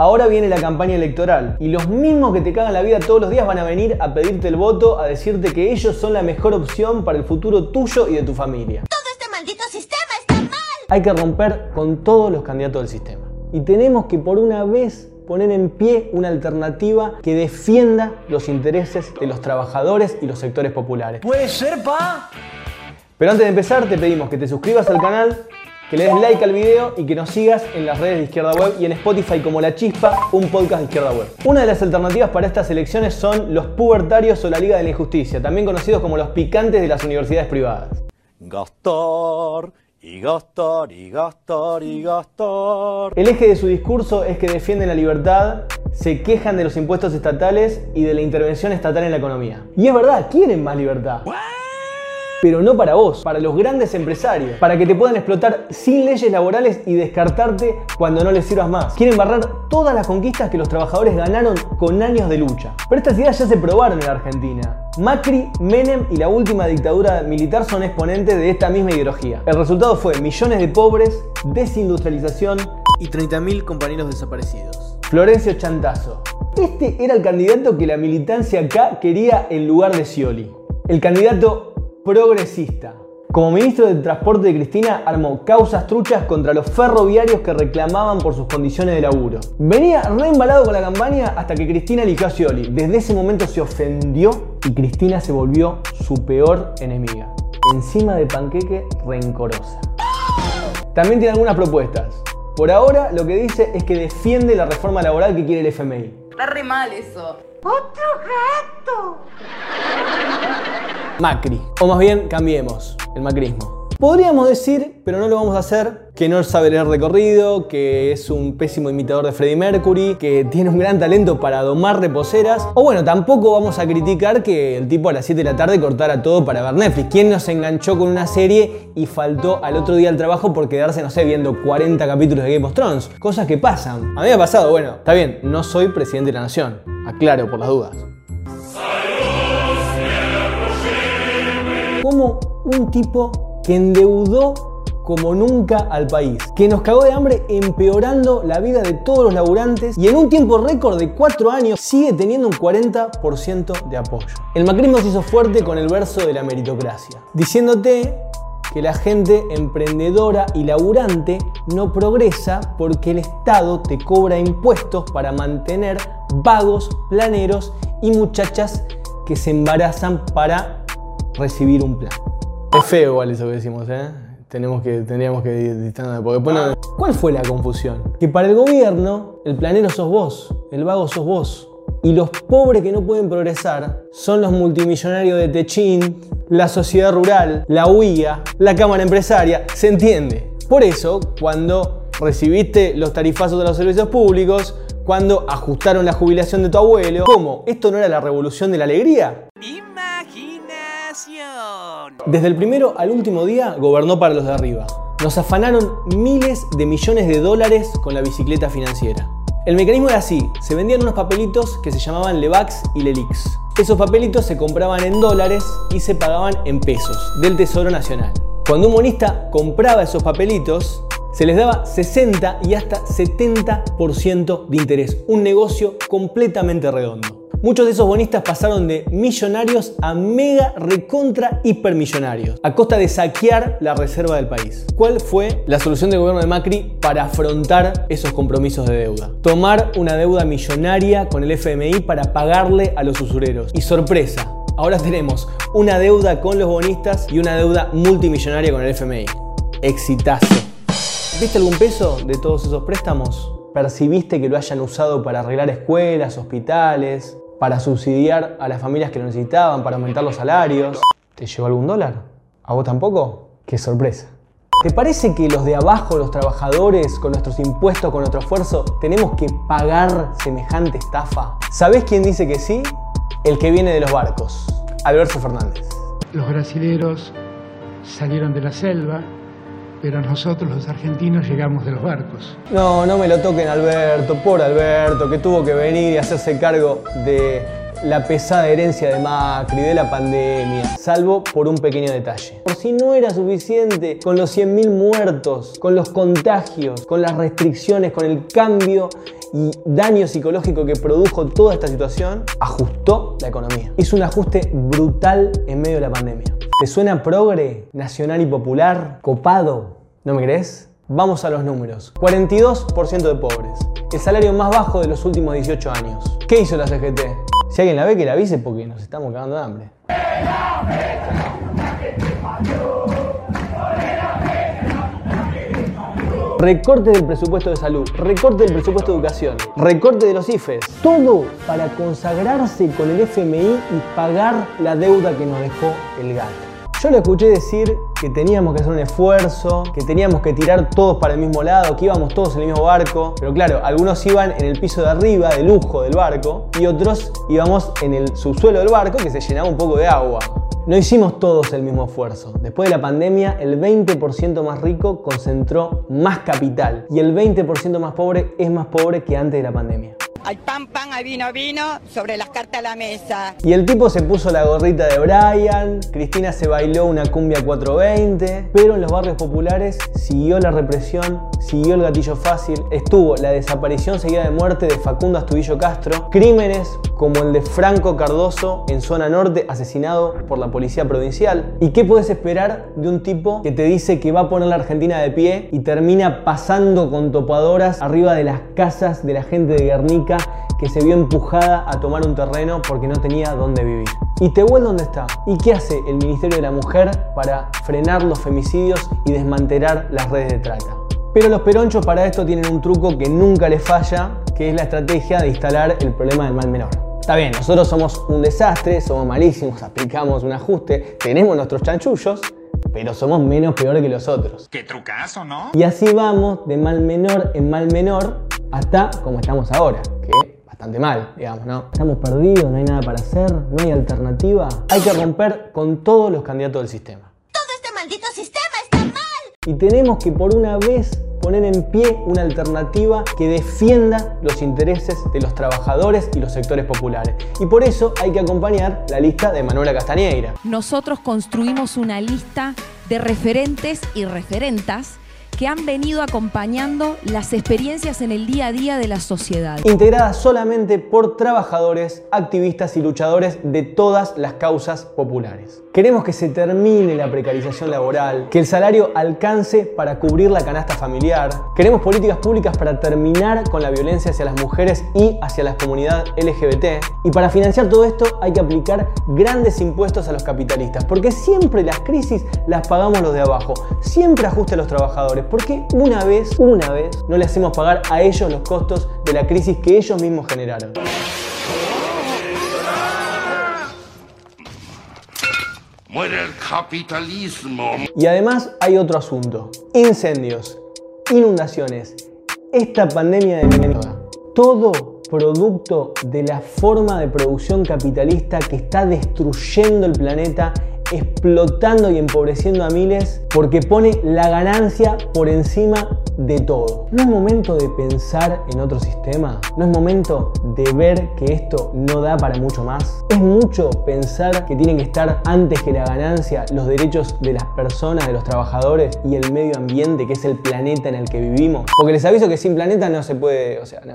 Ahora viene la campaña electoral y los mismos que te cagan la vida todos los días van a venir a pedirte el voto, a decirte que ellos son la mejor opción para el futuro tuyo y de tu familia. Todo este maldito sistema está mal. Hay que romper con todos los candidatos del sistema. Y tenemos que por una vez poner en pie una alternativa que defienda los intereses de los trabajadores y los sectores populares. Puede ser, pa. Pero antes de empezar te pedimos que te suscribas al canal, que le des like al video y que nos sigas en las redes de Izquierda Web y en Spotify como La Chispa, un podcast de Izquierda Web. Una de las alternativas para estas elecciones son los pubertarios o la Liga de la Injusticia, también conocidos como los picantes de las universidades privadas. Gastar y gastar y gastar y gastar. El eje de su discurso es que defienden la libertad, se quejan de los impuestos estatales y de la intervención estatal en la economía. Y es verdad, quieren más libertad. Pero no para vos, para los grandes empresarios, para que te puedan explotar sin leyes laborales y descartarte cuando no les sirvas más. Quieren barrar todas las conquistas que los trabajadores ganaron con años de lucha. Pero estas ideas ya se probaron en Argentina. Macri, Menem y la última dictadura militar son exponentes de esta misma ideología. El resultado fue millones de pobres, desindustrialización y 30.000 compañeros desaparecidos. Florencio Chantazo. Este era el candidato que la militancia acá quería en lugar de Scioli. El candidato progresista. Como ministro de Transporte de Cristina, armó causas truchas contra los ferroviarios que reclamaban por sus condiciones de laburo. Venía reembalado con la campaña hasta que Cristina eligió a Scioli. Desde ese momento se ofendió y Cristina se volvió su peor enemiga. Encima de panqueque rencorosa. También tiene algunas propuestas. Por ahora lo que dice es que defiende la reforma laboral que quiere el FMI. Está re mal eso. ¡Otro gato! Macri. O más bien, cambiemos el macrismo. Podríamos decir, pero no lo vamos a hacer, que no sabe leer recorrido, que es un pésimo imitador de Freddie Mercury, que tiene un gran talento para domar reposeras. O bueno, tampoco vamos a criticar que el tipo a las 7 de la tarde cortara todo para ver Netflix. ¿Quién nos enganchó con una serie y faltó al otro día al trabajo por quedarse, no sé, viendo 40 capítulos de Game of Thrones? Cosas que pasan. A mí me ha pasado, bueno, está bien, no soy presidente de la nación. Aclaro por las dudas. Como un tipo que endeudó como nunca al país, que nos cagó de hambre empeorando la vida de todos los laburantes y en un tiempo récord de 4 años sigue teniendo un 40% de apoyo. El macrismo se hizo fuerte con el verso de la meritocracia, diciéndote que la gente emprendedora y laburante no progresa porque el Estado te cobra impuestos para mantener vagos, planeros y muchachas que se embarazan para recibir un plan. Es feo igual eso que decimos, ¿eh? Tenemos que, tendríamos que distanciar porque bueno, ¿cuál fue la confusión? Que para el gobierno el planero sos vos, el vago sos vos. Y los pobres que no pueden progresar son los multimillonarios de Techín, la sociedad rural, la UIA, la cámara empresaria, se entiende. Por eso, cuando recibiste los tarifazos de los servicios públicos, cuando ajustaron la jubilación de tu abuelo, ¿cómo? ¿Esto no era la revolución de la alegría? Desde el primero al último día gobernó para los de arriba. Nos afanaron miles de millones de dólares con la bicicleta financiera. El mecanismo era así, se vendían unos papelitos que se llamaban Levax y Lelix. Esos papelitos se compraban en dólares y se pagaban en pesos del Tesoro Nacional. Cuando un monista compraba esos papelitos, se les daba 60 y hasta 70% de interés. Un negocio completamente redondo. Muchos de esos bonistas pasaron de millonarios a mega recontra hipermillonarios, a costa de saquear la reserva del país. ¿Cuál fue la solución del gobierno de Macri para afrontar esos compromisos de deuda? Tomar una deuda millonaria con el FMI para pagarle a los usureros. Y sorpresa, ahora tenemos una deuda con los bonistas y una deuda multimillonaria con el FMI. Exitazo. ¿Viste algún peso de todos esos préstamos? ¿Percibiste que lo hayan usado para arreglar escuelas, hospitales, para subsidiar a las familias que lo necesitaban, para aumentar los salarios. ¿Te llegó algún dólar? ¿A vos tampoco? ¡Qué sorpresa! ¿Te parece que los de abajo, los trabajadores, con nuestros impuestos, con nuestro esfuerzo, tenemos que pagar semejante estafa? ¿Sabés quién dice que sí? El que viene de los barcos, Alberto Fernández. Los brasileros salieron de la selva, pero nosotros los argentinos llegamos de los barcos. No, no me lo toquen Alberto, por Alberto, que tuvo que venir y hacerse cargo de la pesada herencia de Macri, de la pandemia, salvo por un pequeño detalle. Por si no era suficiente con los 100.000 muertos, con los contagios, con las restricciones, con el cambio y daño psicológico que produjo toda esta situación, ajustó la economía. Hizo un ajuste brutal en medio de la pandemia. ¿Te suena progre, nacional y popular, copado? ¿No me crees? Vamos a los números. 42% de pobres. El salario más bajo de los últimos 18 años. ¿Qué hizo la CGT? Si alguien la ve, que la avise porque nos estamos cagando de hambre. Recorte del presupuesto de salud, recorte del presupuesto de educación, recorte de los IFES. Todo para consagrarse con el FMI y pagar la deuda que nos dejó el gato. Yo le escuché decir que teníamos que hacer un esfuerzo, que teníamos que tirar todos para el mismo lado, que íbamos todos en el mismo barco. Pero claro, algunos iban en el piso de arriba, de lujo del barco, y otros íbamos en el subsuelo del barco que se llenaba un poco de agua. No hicimos todos el mismo esfuerzo. Después de la pandemia, el 20% más rico concentró más capital y el 20% más pobre es más pobre que antes de la pandemia. Al pan, pan, al vino, vino, sobre las cartas a la mesa. Y el tipo se puso la gorrita de Brian, Cristina se bailó una cumbia 420, pero en los barrios populares siguió la represión, siguió el gatillo fácil, estuvo la desaparición seguida de muerte de Facundo Astudillo Castro, crímenes como el de Franco Cardoso en zona norte, asesinado por la policía provincial. ¿Y qué puedes esperar de un tipo que te dice que va a poner la Argentina de pie y termina pasando con topadoras arriba de las casas de la gente de Guernica que se vio empujada a tomar un terreno porque no tenía dónde vivir? ¿Y Tehuel dónde está? ¿Y qué hace el Ministerio de la Mujer para frenar los femicidios y desmantelar las redes de trata? Pero los peronchos para esto tienen un truco que nunca les falla, que es la estrategia de instalar el problema del mal menor. Está bien, nosotros somos un desastre, somos malísimos, aplicamos un ajuste, tenemos nuestros chanchullos, pero somos menos peores que los otros. Qué trucazo, ¿no? Y así vamos de mal menor en mal menor hasta como estamos ahora, que bastante mal, digamos, ¿no? Estamos perdidos, no hay nada para hacer, no hay alternativa. Hay que romper con todos los candidatos del sistema. Todo este maldito sistema está mal. Y tenemos que por una vez poner en pie una alternativa que defienda los intereses de los trabajadores y los sectores populares. Y por eso hay que acompañar la lista de Manuela Castañeira. nosotros construimos una lista de referentes y referentas que han venido acompañando las experiencias en el día a día de la sociedad. integrada solamente por trabajadores, activistas y luchadores de todas las causas populares. Queremos que se termine la precarización laboral, que el salario alcance para cubrir la canasta familiar. Queremos políticas públicas para terminar con la violencia hacia las mujeres y hacia la comunidad LGBT. Y para financiar todo esto hay que aplicar grandes impuestos a los capitalistas, porque siempre las crisis las pagamos los de abajo, siempre ajuste a los trabajadores, porque una vez, una vez, no le hacemos pagar a ellos los costos de la crisis que ellos mismos generaron. Muere el capitalismo. Y además hay otro asunto. Incendios, inundaciones, esta pandemia de mierda. Todo producto de la forma de producción capitalista que está destruyendo el planeta, explotando y empobreciendo a miles porque pone la ganancia por encima de todo. ¿No es momento de pensar en otro sistema? ¿No es momento de ver que esto no da para mucho más? ¿Es mucho pensar que tienen que estar antes que la ganancia los derechos de las personas, de los trabajadores y el medio ambiente, que es el planeta en el que vivimos? Porque les aviso que sin planeta no se puede, o sea, no.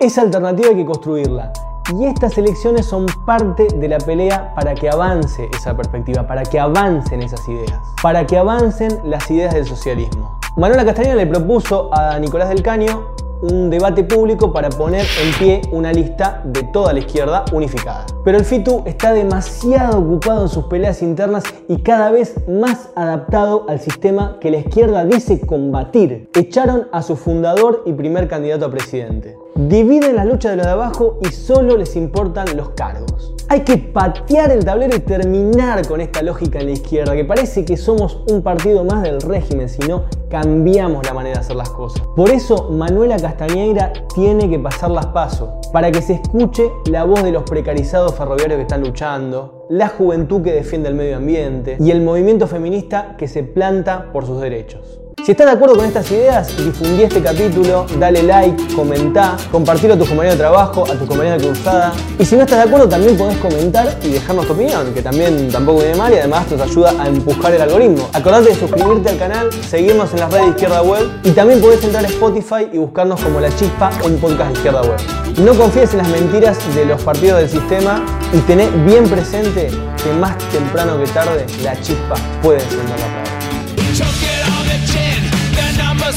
Esa alternativa hay que construirla. Y estas elecciones son parte de la pelea para que avance esa perspectiva, para que avancen esas ideas, para que avancen las ideas del socialismo. Manuela Castañeda le propuso a Nicolás del Caño un debate público para poner en pie una lista de toda la izquierda unificada. Pero el FITU está demasiado ocupado en sus peleas internas y cada vez más adaptado al sistema que la izquierda dice combatir. Echaron a su fundador y primer candidato a presidente. Dividen la lucha de los de abajo y solo les importan los cargos. Hay que patear el tablero y terminar con esta lógica en la izquierda, que parece que somos un partido más del régimen, si no cambiamos la manera de hacer las cosas. Por eso Manuela Castañeira tiene que pasar las pasos, para que se escuche la voz de los precarizados ferroviarios que están luchando, la juventud que defiende el medio ambiente y el movimiento feminista que se planta por sus derechos. Si estás de acuerdo con estas ideas, difundí este capítulo, dale like, comentá, compartilo a tus compañeros de trabajo, a tus compañeros de cruzada. Y si no estás de acuerdo, también podés comentar y dejarnos tu opinión, que también tampoco viene mal y además nos ayuda a empujar el algoritmo. Acordate de suscribirte al canal, seguirnos en las redes de Izquierda Web y también podés entrar a Spotify y buscarnos como La Chispa, un podcast de Izquierda Web. No confíes en las mentiras de los partidos del sistema y tené bien presente que más temprano que tarde la chispa puede encender la palabra.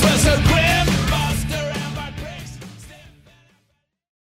was a